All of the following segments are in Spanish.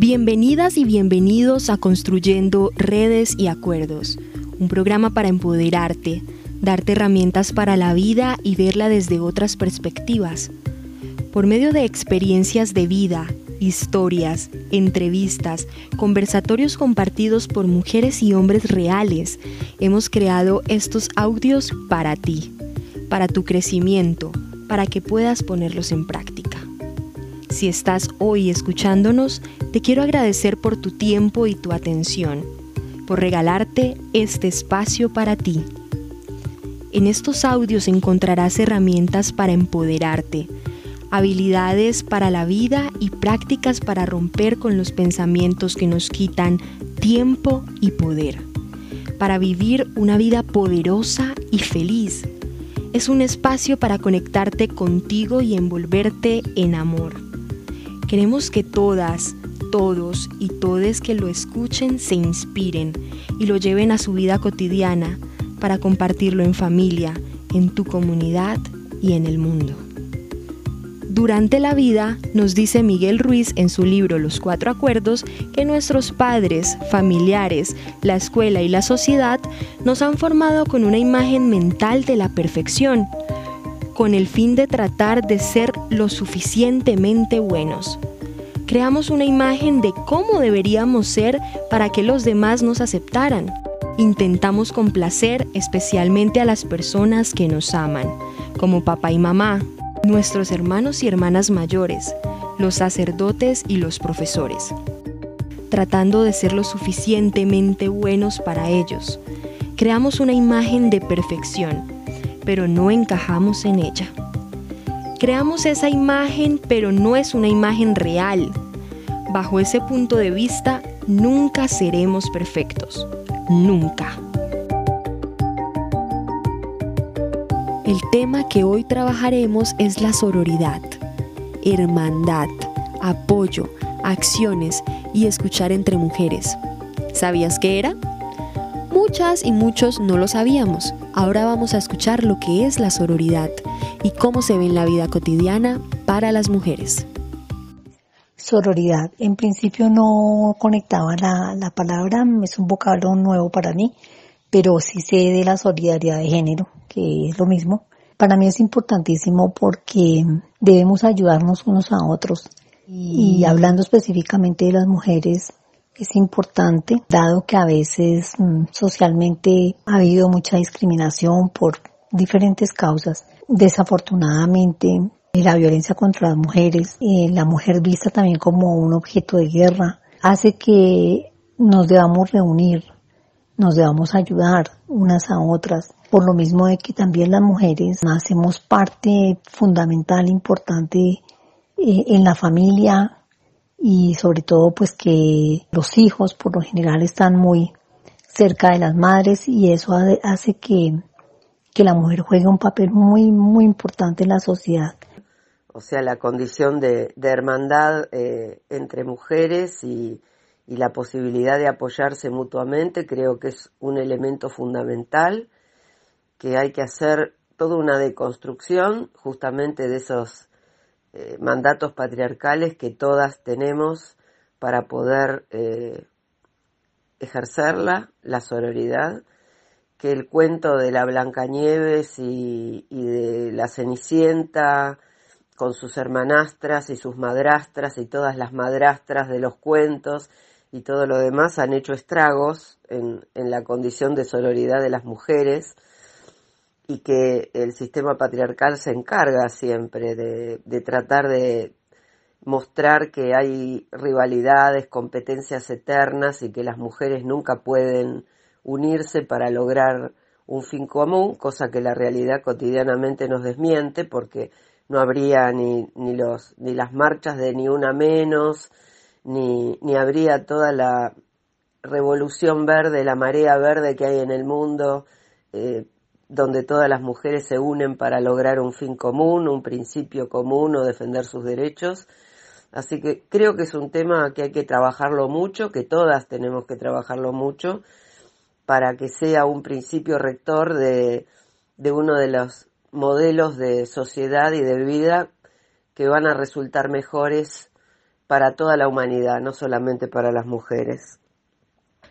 Bienvenidas y bienvenidos a Construyendo Redes y Acuerdos, un programa para empoderarte, darte herramientas para la vida y verla desde otras perspectivas. Por medio de experiencias de vida, historias, entrevistas, conversatorios compartidos por mujeres y hombres reales, hemos creado estos audios para ti, para tu crecimiento, para que puedas ponerlos en práctica. Si estás hoy escuchándonos, te quiero agradecer por tu tiempo y tu atención, por regalarte este espacio para ti. En estos audios encontrarás herramientas para empoderarte, habilidades para la vida y prácticas para romper con los pensamientos que nos quitan tiempo y poder, para vivir una vida poderosa y feliz. Es un espacio para conectarte contigo y envolverte en amor. Queremos que todas, todos y todes que lo escuchen se inspiren y lo lleven a su vida cotidiana para compartirlo en familia, en tu comunidad y en el mundo. Durante la vida, nos dice Miguel Ruiz en su libro Los Cuatro Acuerdos, que nuestros padres, familiares, la escuela y la sociedad nos han formado con una imagen mental de la perfección, con el fin de tratar de ser lo suficientemente buenos. Creamos una imagen de cómo deberíamos ser para que los demás nos aceptaran. Intentamos complacer especialmente a las personas que nos aman, como papá y mamá, nuestros hermanos y hermanas mayores, los sacerdotes y los profesores, tratando de ser lo suficientemente buenos para ellos. Creamos una imagen de perfección pero no encajamos en ella. Creamos esa imagen, pero no es una imagen real. Bajo ese punto de vista, nunca seremos perfectos. Nunca. El tema que hoy trabajaremos es la sororidad, hermandad, apoyo, acciones y escuchar entre mujeres. ¿Sabías qué era? Muchas y muchos no lo sabíamos. Ahora vamos a escuchar lo que es la sororidad y cómo se ve en la vida cotidiana para las mujeres. Sororidad. En principio no conectaba la, la palabra, es un vocablo nuevo para mí, pero sí sé de la solidaridad de género, que es lo mismo. Para mí es importantísimo porque debemos ayudarnos unos a otros. Y hablando específicamente de las mujeres, es importante, dado que a veces mm, socialmente ha habido mucha discriminación por diferentes causas. Desafortunadamente, la violencia contra las mujeres, eh, la mujer vista también como un objeto de guerra, hace que nos debamos reunir, nos debamos ayudar unas a otras, por lo mismo de que también las mujeres hacemos parte fundamental, importante eh, en la familia, y sobre todo pues que los hijos por lo general están muy cerca de las madres y eso hace que, que la mujer juegue un papel muy muy importante en la sociedad. O sea, la condición de, hermandad eh, entre mujeres y, y la posibilidad de apoyarse mutuamente creo que es un elemento fundamental que hay que hacer toda una deconstrucción justamente de esos eh, mandatos patriarcales que todas tenemos para poder eh, ejercerla, la sororidad, que el cuento de la Blancanieves y, y de la Cenicienta con sus hermanastras y sus madrastras y todas las madrastras de los cuentos y todo lo demás han hecho estragos en, en la condición de sororidad de las mujeres y que el sistema patriarcal se encarga siempre de, tratar de mostrar que hay rivalidades, competencias eternas y que las mujeres nunca pueden unirse para lograr un fin común, cosa que la realidad cotidianamente nos desmiente porque no habría ni, ni, los, ni las marchas de ni una menos, ni, ni habría toda la revolución verde, la marea verde que hay en el mundo eh, donde todas las mujeres se unen para lograr un fin común, un principio común o defender sus derechos. Así que creo que es un tema que hay que trabajarlo mucho, que todas tenemos que trabajarlo mucho para que sea un principio rector de, de uno de los modelos de sociedad y de vida que van a resultar mejores para toda la humanidad, no solamente para las mujeres.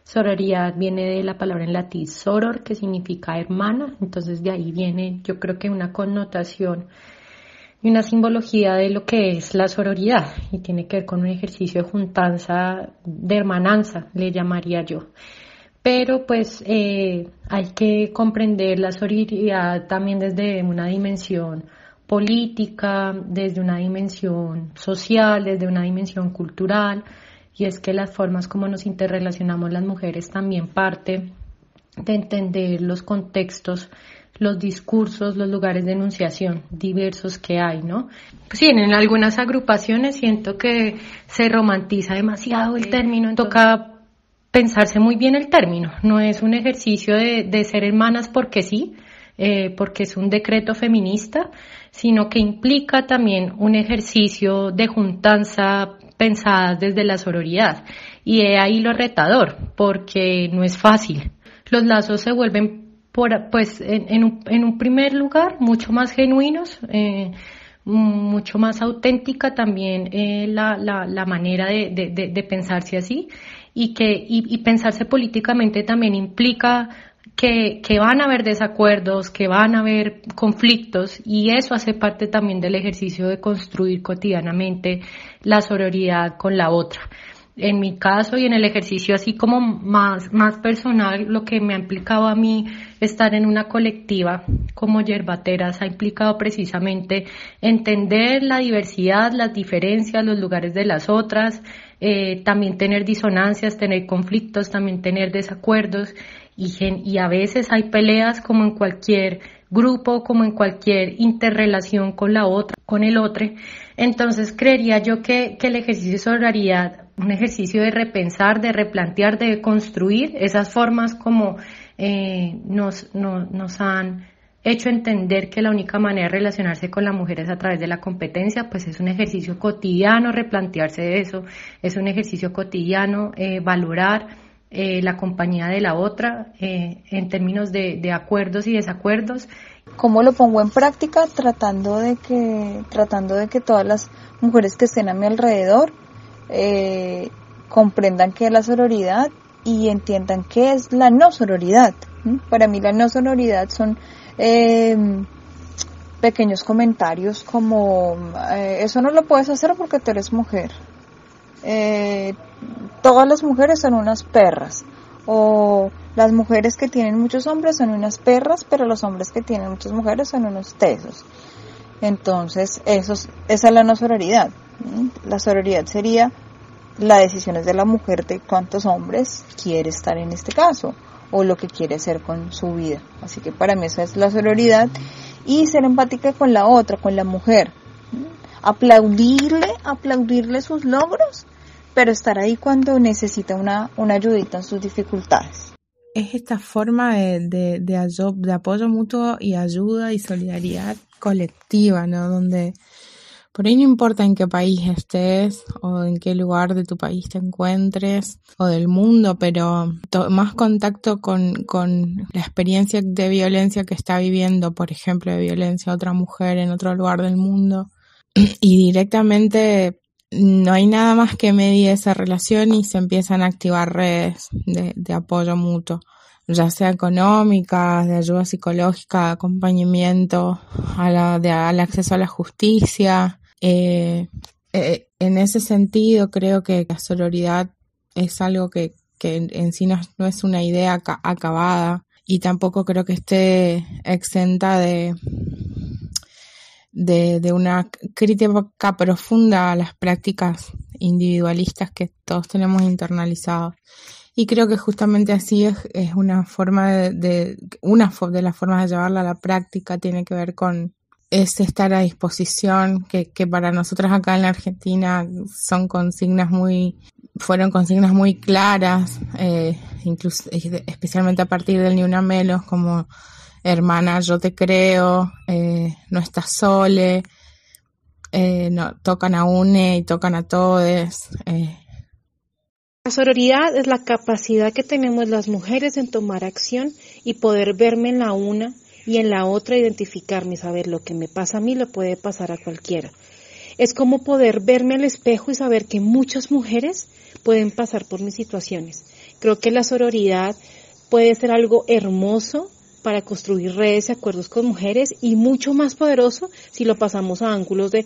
Sororidad viene de la palabra en latín soror, que significa hermana, entonces de ahí viene yo creo que una connotación y una simbología de lo que es la sororidad y tiene que ver con un ejercicio de juntanza, de hermananza, le llamaría yo. Pero pues eh, hay que comprender la sororidad también desde una dimensión política, desde una dimensión social, desde una dimensión cultural, y es que las formas como nos interrelacionamos las mujeres también parte de entender los contextos, los discursos, los lugares de enunciación diversos que hay, ¿no? Pues sí, en algunas agrupaciones siento que se romantiza demasiado el término, toca pensarse muy bien el término, no es un ejercicio de, de ser hermanas porque sí, eh, porque es un decreto feminista, sino que implica también un ejercicio de juntanza pensada desde la sororidad. Y he ahí lo retador, porque no es fácil. Los lazos se vuelven, por, pues, en, un, en un, primer lugar, mucho más genuinos, eh, mucho más auténtica también eh, la, la, manera de, de, de, pensarse así y que y, y pensarse políticamente también implica que, que, van a haber desacuerdos, que van a haber conflictos y eso hace parte también del ejercicio de construir cotidianamente la sororidad con la otra. En mi caso y en el ejercicio así como más, más personal, lo que me ha implicado a mí estar en una colectiva como yerbateras ha implicado precisamente entender la diversidad, las diferencias, los lugares de las otras, eh, también tener disonancias, tener conflictos, también tener desacuerdos y, a veces hay peleas como en cualquier grupo, como en cualquier interrelación con la otra, con el otro. Entonces creería yo que, que el ejercicio de un ejercicio de repensar, de replantear, de construir esas formas como eh, nos, no, nos han hecho entender que la única manera de relacionarse con la mujer es a través de la competencia, pues es un ejercicio cotidiano replantearse de eso, es un ejercicio cotidiano eh, valorar eh, la compañía de la otra eh, en términos de, acuerdos y desacuerdos. ¿Cómo lo pongo en práctica? Tratando de que, tratando de que todas las mujeres que estén a mi alrededor eh, comprendan qué es la sororidad y entiendan qué es la no sororidad. Para mí la no sororidad son em, pequeños comentarios como eh, eso no lo puedes hacer porque tú eres mujer. Eh, todas las mujeres son unas perras. O las mujeres que tienen muchos hombres son unas perras, pero los hombres que tienen muchas mujeres son unos tesos. Entonces, eso es, esa es la no sororidad. La sororidad sería la decisión es de la mujer de cuántos hombres quiere estar en este caso o lo que quiere hacer con su vida. Así que para mí esa es la sororidad y ser empática con la otra, con la mujer. Aplaudirle, aplaudirle sus logros pero estar ahí cuando necesita una, una ayudita en sus dificultades. Es esta forma de, de, de, apoyo mutuo y ayuda y solidaridad colectiva, ¿no? Donde por ahí no importa en qué país estés o en qué lugar de tu país te encuentres o del mundo, pero más contacto con, con la experiencia de violencia que está viviendo, por ejemplo, de violencia a otra mujer en otro lugar del mundo y directamente no hay nada más que medir esa relación y se empiezan a activar redes de, apoyo mutuo, ya sea económicas, de ayuda psicológica, de acompañamiento, a la, de, al acceso a la justicia. Eh, eh, en ese sentido, creo que la sororidad es algo que, que en sí no es una idea acabada y tampoco creo que esté exenta de, de, de una crítica profunda a las prácticas individualistas que todos tenemos internalizados. Y creo que justamente así es, es una forma de, de, una de las formas de llevarla a la práctica tiene que ver con ese estar a disposición, que, que para nosotras acá en la Argentina son consignas muy, fueron consignas muy claras, eh, incluso, especialmente a partir del Ni Una Menos, como hermana, yo te creo, eh, no estás sole, eh, no, tocan a UNE y tocan a todos. Eh. La sororidad es la capacidad que tenemos las mujeres en tomar acción y poder verme en la una y en la otra identificarme, saber lo que me pasa a mí lo puede pasar a cualquiera. Es como poder verme al espejo y saber que muchas mujeres pueden pasar por mis situaciones. Creo que la sororidad puede ser algo hermoso para construir redes y acuerdos con mujeres y mucho más poderoso si lo pasamos a ángulos de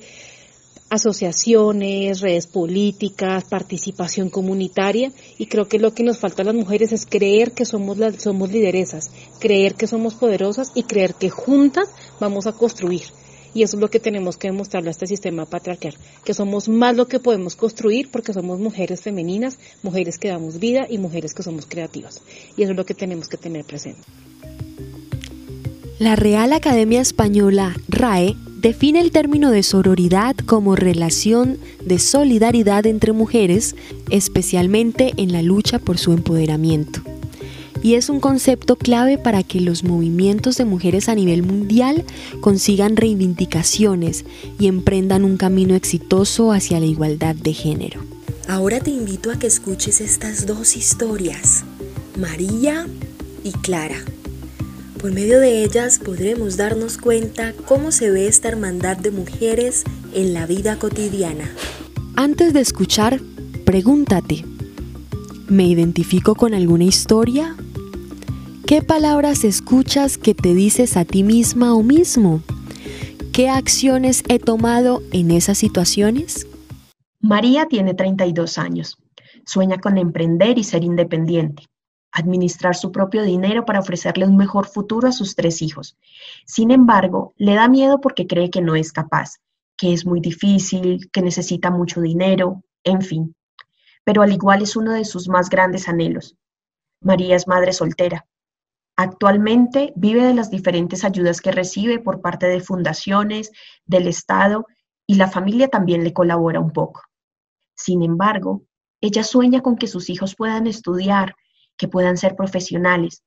asociaciones, redes políticas, participación comunitaria y creo que lo que nos falta a las mujeres es creer que somos las, somos lideresas, creer que somos poderosas y creer que juntas vamos a construir. Y eso es lo que tenemos que demostrarle a este sistema patriarcal, que somos más lo que podemos construir porque somos mujeres femeninas, mujeres que damos vida y mujeres que somos creativas. Y eso es lo que tenemos que tener presente. La Real Academia Española, RAE, define el término de sororidad como relación de solidaridad entre mujeres, especialmente en la lucha por su empoderamiento y es un concepto clave para que los movimientos de mujeres a nivel mundial consigan reivindicaciones y emprendan un camino exitoso hacia la igualdad de género. Ahora te invito a que escuches estas dos historias, María y Clara. Por medio de ellas podremos darnos cuenta cómo se ve esta hermandad de mujeres en la vida cotidiana. Antes de escuchar, pregúntate, ¿me identifico con alguna historia ¿Qué palabras escuchas que te dices a ti misma o mismo? ¿Qué acciones he tomado en esas situaciones? María tiene 32 años. Sueña con emprender y ser independiente, administrar su propio dinero para ofrecerle un mejor futuro a sus tres hijos. Sin embargo, le da miedo porque cree que no es capaz, que es muy difícil, que necesita mucho dinero, en fin. Pero al igual es uno de sus más grandes anhelos. María es madre soltera, Actualmente vive de las diferentes ayudas que recibe por parte de fundaciones, del Estado y la familia también le colabora un poco. Sin embargo, ella sueña con que sus hijos puedan estudiar, que puedan ser profesionales.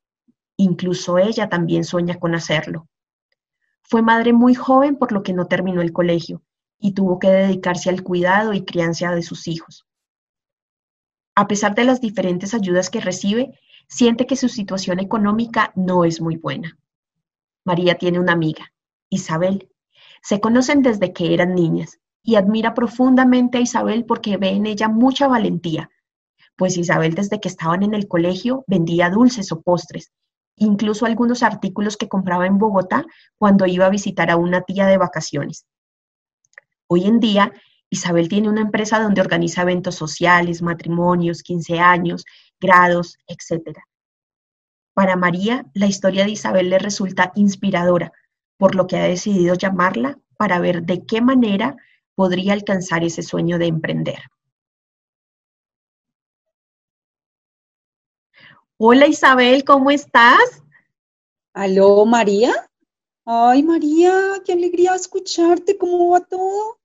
Incluso ella también sueña con hacerlo. Fue madre muy joven por lo que no terminó el colegio y tuvo que dedicarse al cuidado y crianza de sus hijos. A pesar de las diferentes ayudas que recibe, siente que su situación económica no es muy buena. María tiene una amiga, Isabel. Se conocen desde que eran niñas y admira profundamente a Isabel porque ve en ella mucha valentía, pues Isabel desde que estaban en el colegio vendía dulces o postres, incluso algunos artículos que compraba en Bogotá cuando iba a visitar a una tía de vacaciones. Hoy en día, Isabel tiene una empresa donde organiza eventos sociales, matrimonios, 15 años, grados, etc. Para María, la historia de Isabel le resulta inspiradora, por lo que ha decidido llamarla para ver de qué manera podría alcanzar ese sueño de emprender. Hola Isabel, ¿cómo estás? Aló María. Ay María, qué alegría escucharte, ¿cómo va todo?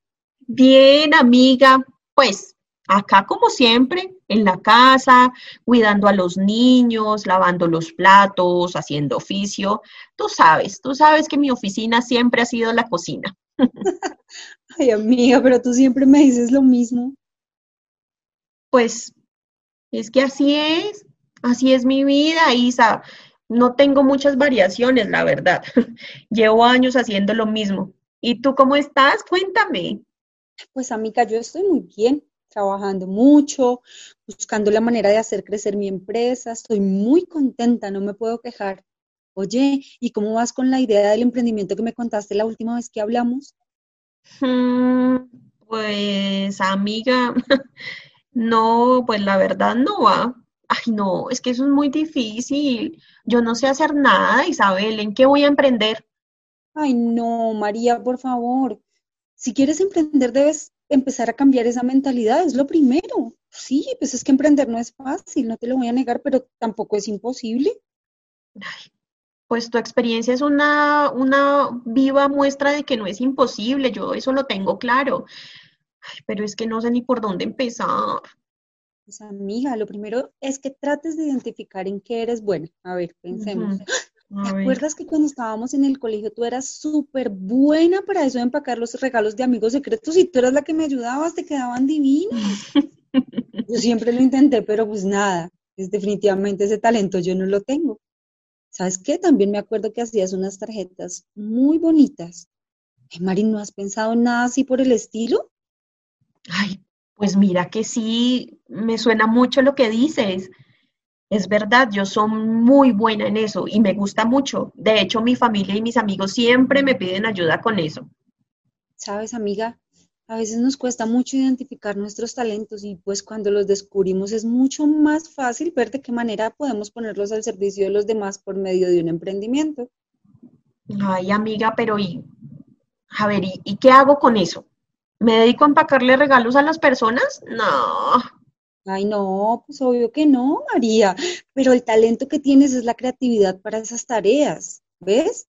Bien, amiga, pues acá como siempre, en la casa, cuidando a los niños, lavando los platos, haciendo oficio. Tú sabes, tú sabes que mi oficina siempre ha sido la cocina. Ay, amiga, pero tú siempre me dices lo mismo. Pues es que así es, así es mi vida, Isa. No tengo muchas variaciones, la verdad. Llevo años haciendo lo mismo. ¿Y tú cómo estás? Cuéntame. Pues amiga, yo estoy muy bien trabajando mucho, buscando la manera de hacer crecer mi empresa. Estoy muy contenta, no me puedo quejar. Oye, ¿y cómo vas con la idea del emprendimiento que me contaste la última vez que hablamos? Mm, pues, amiga, no, pues la verdad no va. Ay, no, es que eso es muy difícil. Yo no sé hacer nada, Isabel. ¿En qué voy a emprender? Ay, no, María, por favor. Si quieres emprender, debes empezar a cambiar esa mentalidad, es lo primero. Sí, pues es que emprender no es fácil, no te lo voy a negar, pero tampoco es imposible. pues tu experiencia es una, una viva muestra de que no es imposible, yo eso lo tengo claro, pero es que no sé ni por dónde empezar. Pues amiga, lo primero es que trates de identificar en qué eres buena. A ver, pensemos. ¿Te acuerdas que cuando estábamos en el colegio tú eras súper buena para eso de empacar los regalos de amigos secretos y tú eras la que me ayudabas, te quedaban divinos? yo siempre lo intenté, pero pues nada, es definitivamente ese talento yo no lo tengo. ¿Sabes qué? También me acuerdo que hacías unas tarjetas muy bonitas. Mari, ¿no has pensado en nada así por el estilo? Ay, pues mira que sí, me suena mucho lo que dices. Es verdad, yo soy muy buena en eso y me gusta mucho. De hecho, mi familia y mis amigos siempre me piden ayuda con eso. Sabes, amiga, a veces nos cuesta mucho identificar nuestros talentos y pues cuando los descubrimos es mucho más fácil ver de qué manera podemos ponerlos al servicio de los demás por medio de un emprendimiento. Ay, amiga, pero ¿y, a ver, ¿y, qué hago con eso? ¿Me dedico a empacarle regalos a las personas? No. Ay, no, pues obvio que no, María, pero el talento que tienes es la creatividad para esas tareas, ¿ves?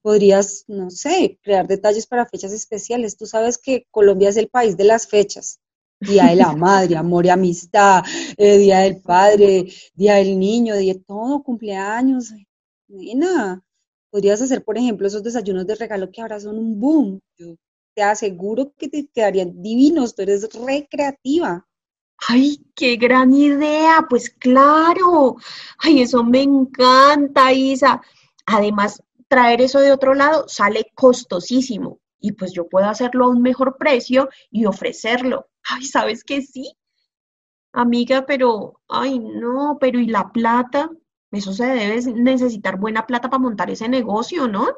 Podrías, no sé, crear detalles para fechas especiales. Tú sabes que Colombia es el país de las fechas. Día de la madre, amor y amistad, eh, Día del padre, Día del niño, día de todo, cumpleaños. Nena, podrías hacer, por ejemplo, esos desayunos de regalo que ahora son un boom. Yo te aseguro que te quedarían divinos, tú eres recreativa. ¡Ay, qué gran idea! Pues claro. ¡Ay, eso me encanta, Isa! Además, traer eso de otro lado sale costosísimo y pues yo puedo hacerlo a un mejor precio y ofrecerlo. Ay, ¿sabes qué sí? Amiga, pero, ay, no, pero ¿y la plata? Eso se debe necesitar buena plata para montar ese negocio, ¿no?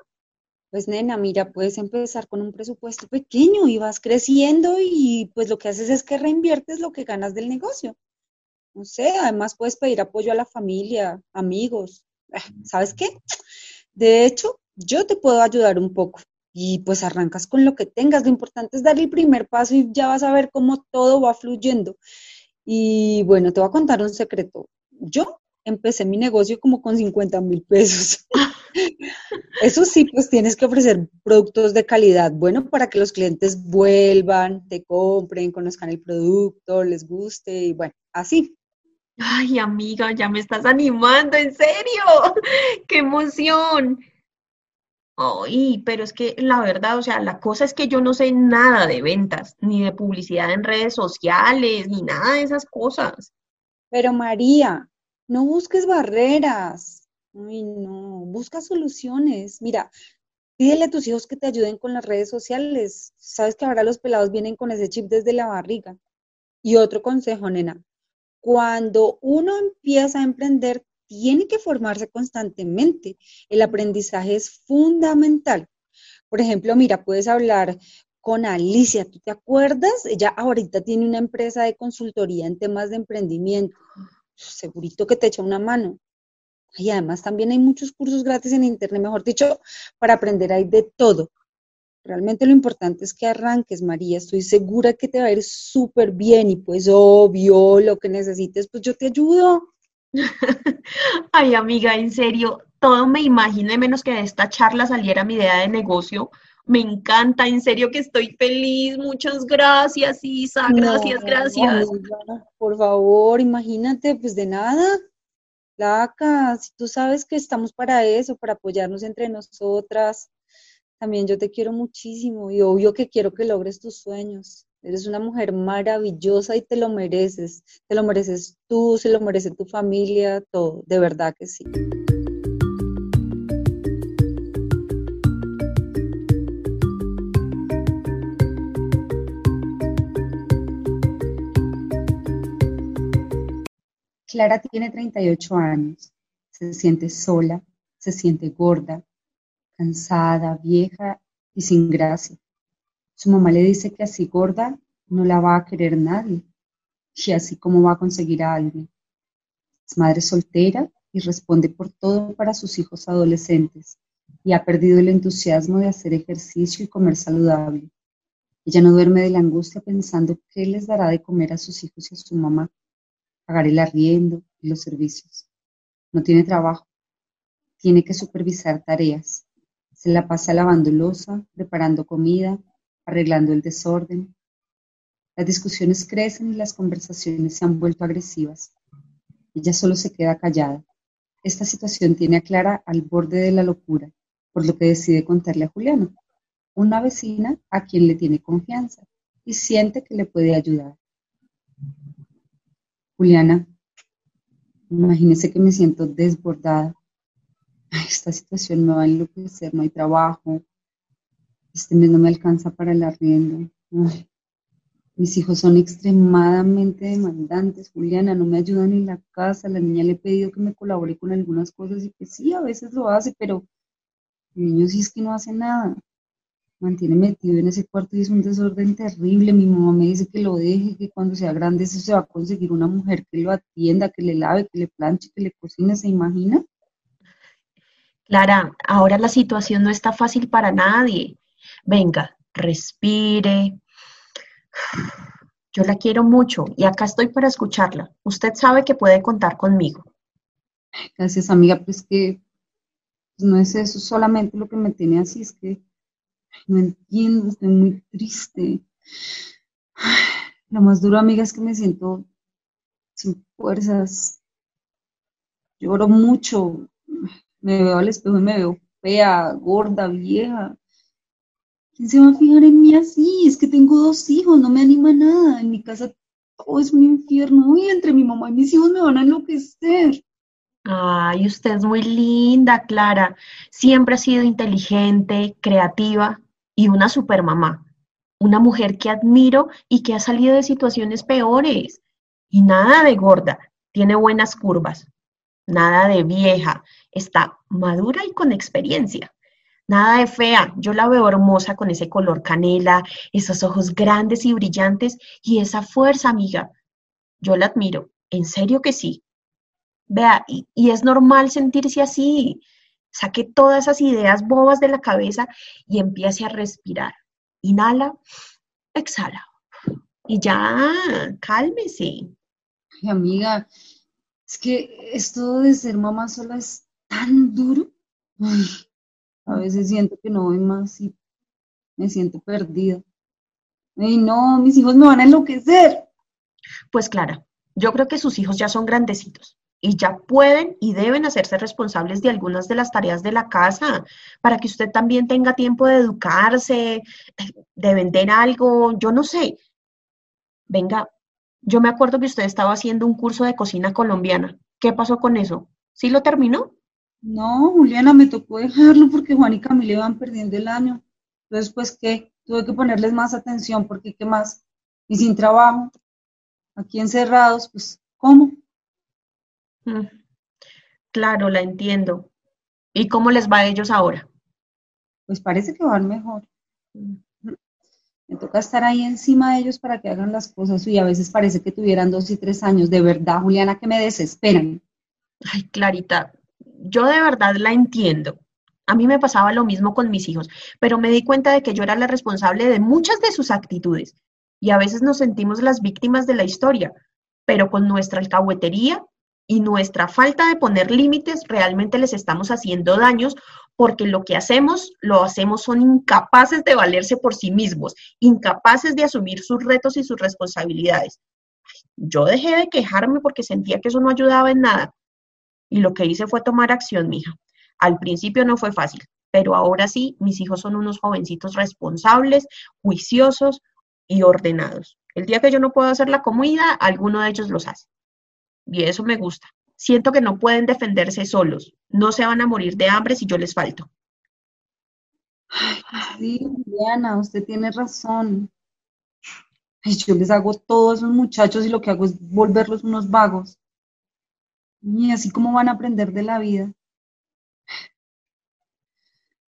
Pues nena, mira, puedes empezar con un presupuesto pequeño y vas creciendo y pues lo que haces es que reinviertes lo que ganas del negocio. No sé, además puedes pedir apoyo a la familia, amigos. Ah, ¿Sabes qué? De hecho, yo te puedo ayudar un poco y pues arrancas con lo que tengas. Lo importante es dar el primer paso y ya vas a ver cómo todo va fluyendo. Y bueno, te voy a contar un secreto. Yo empecé mi negocio como con 50 mil pesos. Eso sí, pues tienes que ofrecer productos de calidad, bueno, para que los clientes vuelvan, te compren, conozcan el producto, les guste y bueno, así. Ay, amiga, ya me estás animando, en serio. ¡Qué emoción! Ay, pero es que la verdad, o sea, la cosa es que yo no sé nada de ventas, ni de publicidad en redes sociales, ni nada de esas cosas. Pero María, no busques barreras. Ay, no, busca soluciones. Mira, pídele a tus hijos que te ayuden con las redes sociales. Sabes que ahora los pelados vienen con ese chip desde la barriga. Y otro consejo, nena, cuando uno empieza a emprender, tiene que formarse constantemente. El aprendizaje es fundamental. Por ejemplo, mira, puedes hablar con Alicia, ¿tú te acuerdas? Ella ahorita tiene una empresa de consultoría en temas de emprendimiento. Segurito que te echa una mano. Y además también hay muchos cursos gratis en internet, mejor dicho, para aprender hay de todo. Realmente lo importante es que arranques, María. Estoy segura que te va a ir súper bien y pues obvio, lo que necesites, pues yo te ayudo. Ay, amiga, en serio, todo me imagino, menos que de esta charla saliera mi idea de negocio. Me encanta, en serio que estoy feliz. Muchas gracias, Isa. Gracias, gracias. por favor, imagínate, pues de nada. Laca, si tú sabes que estamos para eso, para apoyarnos entre nosotras, también yo te quiero muchísimo y obvio que quiero que logres tus sueños. Eres una mujer maravillosa y te lo mereces. Te lo mereces tú, se lo merece tu familia, todo. De verdad que sí. Clara tiene 38 años, se siente sola, se siente gorda, cansada, vieja y sin gracia. Su mamá le dice que así gorda no la va a querer nadie y así como va a conseguir a alguien. Es madre soltera y responde por todo para sus hijos adolescentes y ha perdido el entusiasmo de hacer ejercicio y comer saludable. Ella no duerme de la angustia pensando qué les dará de comer a sus hijos y a su mamá pagar el arriendo y los servicios. No tiene trabajo, tiene que supervisar tareas. Se la pasa lavando losa, preparando comida, arreglando el desorden. Las discusiones crecen y las conversaciones se han vuelto agresivas. Ella solo se queda callada. Esta situación tiene a Clara al borde de la locura, por lo que decide contarle a Juliana, una vecina a quien le tiene confianza y siente que le puede ayudar. Juliana, imagínese que me siento desbordada. esta situación me va a enloquecer, no hay trabajo. este mes no me alcanza para el arriendo. mis hijos son extremadamente demandantes, Juliana, no me ayudan en la casa, la niña le he pedido que me colabore con algunas cosas y que sí, a veces lo hace, pero el niño sí es que no hace nada mantiene metido en ese cuarto y es un desorden terrible. Mi mamá me dice que lo deje, que cuando sea grande eso se va a conseguir una mujer que lo atienda, que le lave, que le planche, que le cocine, ¿se imagina? Clara, ahora la situación no está fácil para nadie. Venga, respire. Yo la quiero mucho y acá estoy para escucharla. Usted sabe que puede contar conmigo. Gracias, amiga. Pues que no es eso solamente lo que me tiene así, es que no entiendo, estoy muy triste. Lo más duro, amiga, es que me siento sin fuerzas. Lloro mucho. Me veo al espejo y me veo fea, gorda, vieja. ¿Quién se va a fijar en mí así? Es que tengo dos hijos, no me anima nada. En mi casa todo es un infierno. Y entre mi mamá y mis hijos me van a enloquecer. Ay, usted es muy linda, Clara. Siempre ha sido inteligente, creativa y una supermamá. Una mujer que admiro y que ha salido de situaciones peores. Y nada de gorda, tiene buenas curvas. Nada de vieja, está madura y con experiencia. Nada de fea, yo la veo hermosa con ese color canela, esos ojos grandes y brillantes y esa fuerza, amiga. Yo la admiro, en serio que sí. Vea, y, es normal sentirse así. Saque todas esas ideas bobas de la cabeza y empiece a respirar. Inhala, exhala. Y ya, cálmese. Ay, amiga, es que esto de ser mamá sola es tan duro. a veces siento que no voy más y me siento perdida. Ay, no, mis hijos me van a enloquecer. Pues Clara, yo creo que sus hijos ya son grandecitos y ya pueden y deben hacerse responsables de algunas de las tareas de la casa para que usted también tenga tiempo de educarse, de vender algo, yo no sé. Venga, yo me acuerdo que usted estaba haciendo un curso de cocina colombiana. ¿Qué pasó con eso? ¿Sí lo terminó? No, Juliana, me tocó dejarlo porque Juan y Camila iban perdiendo el año. Entonces, pues, ¿qué? Tuve que ponerles más atención porque, ¿qué más? Y sin trabajo, aquí encerrados, pues, ¿cómo? Mm. Claro, la entiendo. ¿Y cómo les va a ellos ahora? Pues parece que van mejor. Mm. Me toca estar ahí encima de ellos para que hagan las cosas y a veces parece que tuvieran dos y tres años. De verdad, Juliana, que me desesperan. Ay, Clarita, yo de verdad la entiendo. A mí me pasaba lo mismo con mis hijos, pero me di cuenta de que yo era la responsable de muchas de sus actitudes y a veces nos sentimos las víctimas de la historia, pero con nuestra alcahuetería y nuestra falta de poner límites realmente les estamos haciendo daños porque lo que hacemos, lo hacemos son incapaces de valerse por sí mismos, incapaces de asumir sus retos y sus responsabilidades. Yo dejé de quejarme porque sentía que eso no ayudaba en nada. Y lo que hice fue tomar acción, mija. Al principio no fue fácil, pero ahora sí, mis hijos son unos jovencitos responsables, juiciosos y ordenados. El día que yo no puedo hacer la comida, alguno de ellos los hace y eso me gusta. Siento que no pueden defenderse solos, no se van a morir de hambre si yo les falto. sí, Diana, usted tiene razón. yo les hago todo a esos muchachos y lo que hago es volverlos unos vagos. Y así como van a aprender de la vida.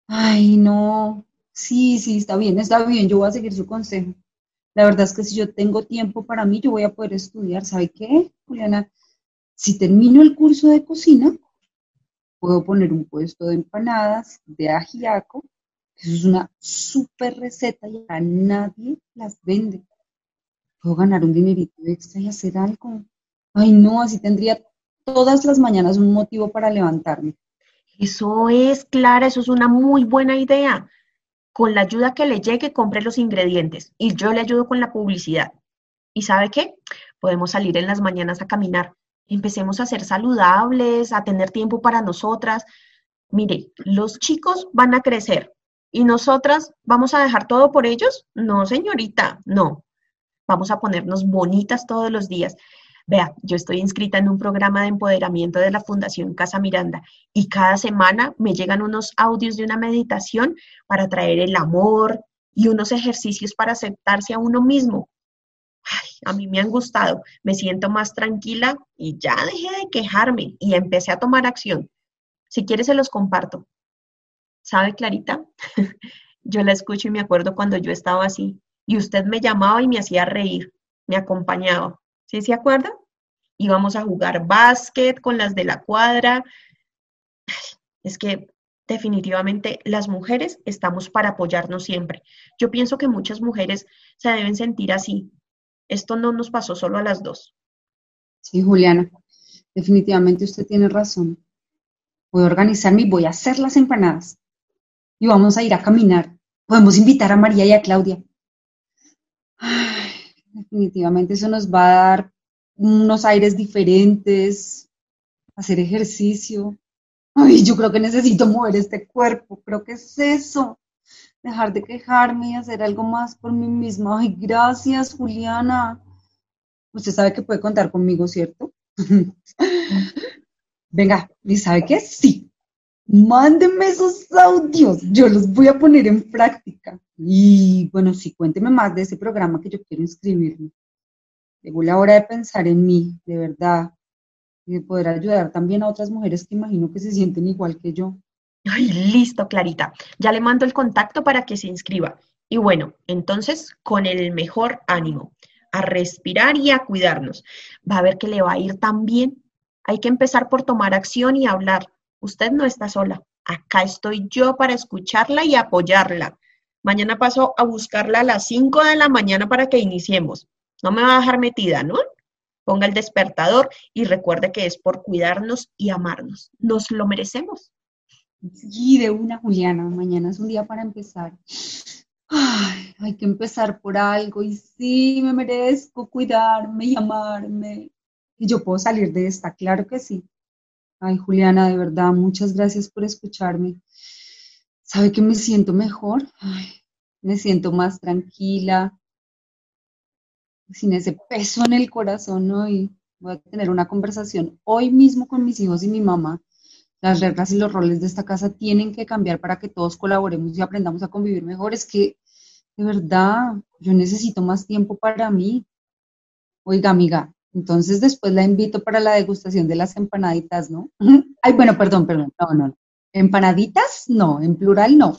Ay, no. Sí, sí, está bien, está bien. Yo voy a seguir su consejo. La verdad es que si yo tengo tiempo para mí, yo voy a poder estudiar. ¿Sabe qué, Juliana? Si termino el curso de cocina, puedo poner un puesto de empanadas de ajiaco. Eso es una súper receta y a nadie las vende. Puedo ganar un dinerito extra y hacer algo. Ay, no, así tendría todas las mañanas un motivo para levantarme. Eso es, Clara, eso es una muy buena idea. Con la ayuda que le llegue, compre los ingredientes y yo le ayudo con la publicidad. ¿Y sabe qué? Podemos salir en las mañanas a caminar empecemos a ser saludables, a tener tiempo para nosotras. Mire, los chicos van a crecer y nosotras vamos a dejar todo por ellos. No, señorita, no. Vamos a ponernos bonitas todos los días. Vea, yo estoy inscrita en un programa de empoderamiento de la Fundación Casa Miranda y cada semana me llegan unos audios de una meditación para traer el amor y unos ejercicios para aceptarse a uno mismo. A mí me han gustado, me siento más tranquila y ya dejé de quejarme y empecé a tomar acción. Si quiere se los comparto. ¿Sabe, Clarita? yo la escucho y me acuerdo cuando yo estaba así y usted me llamaba y me hacía reír, me acompañaba. ¿Sí se acuerda? Íbamos a jugar básquet con las de la cuadra. Es que definitivamente las mujeres estamos para apoyarnos siempre. Yo pienso que muchas mujeres se deben sentir así. Esto no nos pasó solo a las dos. Sí, Juliana, definitivamente usted tiene razón. Voy a organizarme y voy a hacer las empanadas. Y vamos a ir a caminar. Podemos invitar a María y a Claudia. definitivamente eso nos va a dar unos aires diferentes, hacer ejercicio. Ay, yo creo que necesito mover este cuerpo, creo que es eso. Dejar de quejarme y hacer algo más por mí misma. Ay, gracias, Juliana. Usted sabe que puede contar conmigo, ¿cierto? Venga, ¿y sabe qué? Sí. Mándenme esos audios, yo los voy a poner en práctica. Y bueno, sí, cuénteme más de ese programa que yo quiero inscribirme. Llegó la hora de pensar en mí, de verdad, y de poder ayudar también a otras mujeres que imagino que se sienten igual que yo. Ay, listo, Clarita. Ya le mando el contacto para que se inscriba. Y bueno, entonces, con el mejor ánimo, a respirar y a cuidarnos. Va a ver que le va a ir tan bien. Hay que empezar por tomar acción y hablar. Usted no está sola. Acá estoy yo para escucharla y apoyarla. Mañana paso a buscarla a las 5 de la mañana para que iniciemos. No me va a dejar metida, ¿no? Ponga el despertador y recuerde que es por cuidarnos y amarnos. Nos lo merecemos. Sí, de una, Juliana. Mañana es un día para empezar. Ay, hay que empezar por algo y sí, me merezco cuidarme y amarme. Y yo puedo salir de esta, claro que sí. Ay, Juliana, de verdad, muchas gracias por escucharme. ¿Sabe que me siento mejor? Ay, me siento más tranquila, sin ese peso en el corazón, ¿no? Y voy a tener una conversación hoy mismo con mis hijos y mi mamá. Las reglas y los roles de esta casa tienen que cambiar para que todos colaboremos y aprendamos a convivir mejor. Es que, de verdad, yo necesito más tiempo para mí. Oiga, amiga, entonces después la invito para la degustación de las empanaditas, ¿no? Ay, bueno, perdón, perdón, no, no. Empanaditas, no, en plural no.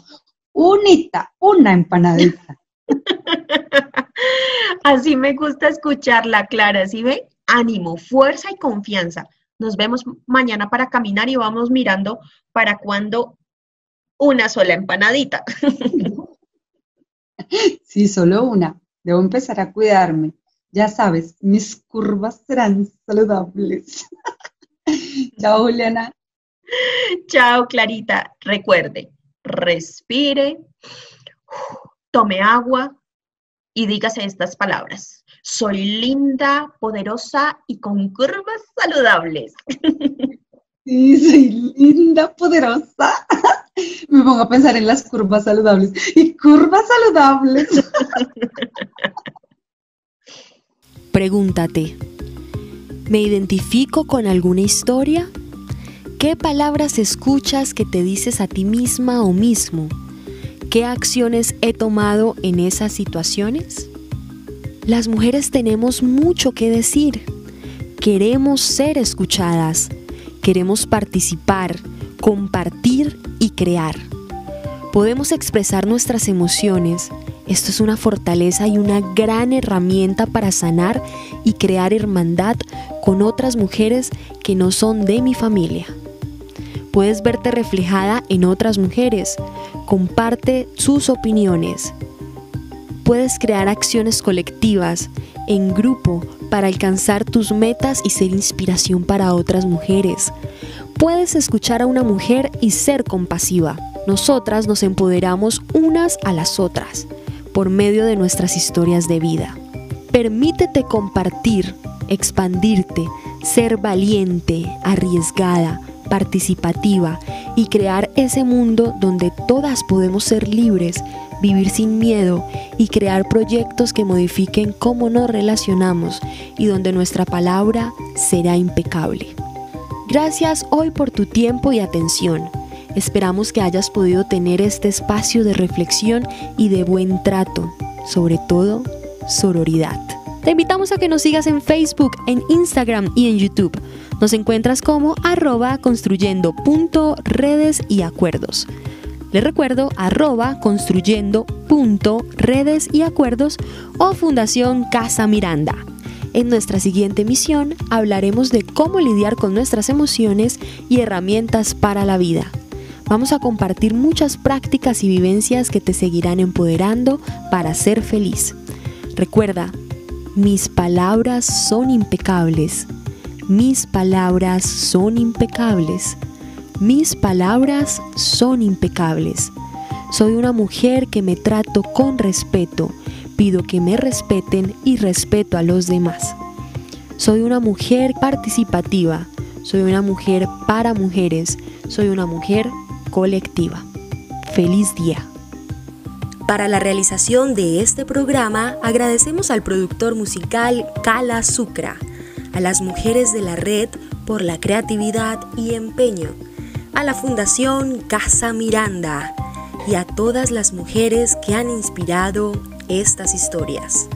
Unita, una empanadita. Así me gusta escucharla, Clara. ¿Sí ve? Ánimo, fuerza y confianza. Nos vemos mañana para caminar y vamos mirando para cuando una sola empanadita. Sí, solo una. Debo empezar a cuidarme. Ya sabes, mis curvas serán saludables. Chao, Juliana. Chao, Clarita. Recuerde, respire, tome agua, y dígase estas palabras. Soy linda, poderosa y con curvas saludables. Sí, soy linda, poderosa. Me pongo a pensar en las curvas saludables. Y curvas saludables. Pregúntate, ¿me identifico con alguna historia? ¿Qué palabras escuchas que te dices a ti misma o mismo? ¿Qué acciones he tomado en esas situaciones? Las mujeres tenemos mucho que decir. Queremos ser escuchadas. Queremos participar, compartir y crear. Podemos expresar nuestras emociones. Esto es una fortaleza y una gran herramienta para sanar y crear hermandad con otras mujeres que no son de mi familia puedes verte reflejada en otras mujeres. Comparte sus opiniones. Puedes crear acciones colectivas, en grupo, para alcanzar tus metas y ser inspiración para otras mujeres. Puedes escuchar a una mujer y ser compasiva. Nosotras nos empoderamos unas a las otras por medio de nuestras historias de vida. Permítete compartir, expandirte, ser valiente, arriesgada, participativa y crear ese mundo donde todas podemos ser libres, vivir sin miedo y crear proyectos que modifiquen cómo nos relacionamos y donde nuestra palabra será impecable. Gracias hoy por tu tiempo y atención. Esperamos que hayas podido tener este espacio de reflexión y de buen trato, sobre todo sororidad. Te invitamos a que nos sigas en Facebook, en Instagram y en YouTube. Nos encuentras como arroba construyendo punto redes y acuerdos. Les recuerdo arroba construyendo redes y acuerdos o Fundación Casa Miranda. En nuestra siguiente misión hablaremos de cómo lidiar con nuestras emociones y herramientas para la vida. Vamos a compartir muchas prácticas y vivencias que te seguirán empoderando para ser feliz. Recuerda, mis palabras son impecables. Mis palabras son impecables. Mis palabras son impecables. Soy una mujer que me trato con respeto. Pido que me respeten y respeto a los demás. Soy una mujer participativa. Soy una mujer para mujeres. Soy una mujer colectiva. Feliz día. Para la realización de este programa agradecemos al productor musical Kala Sucra, a las mujeres de la red por la creatividad y empeño, a la Fundación Casa Miranda y a todas las mujeres que han inspirado estas historias.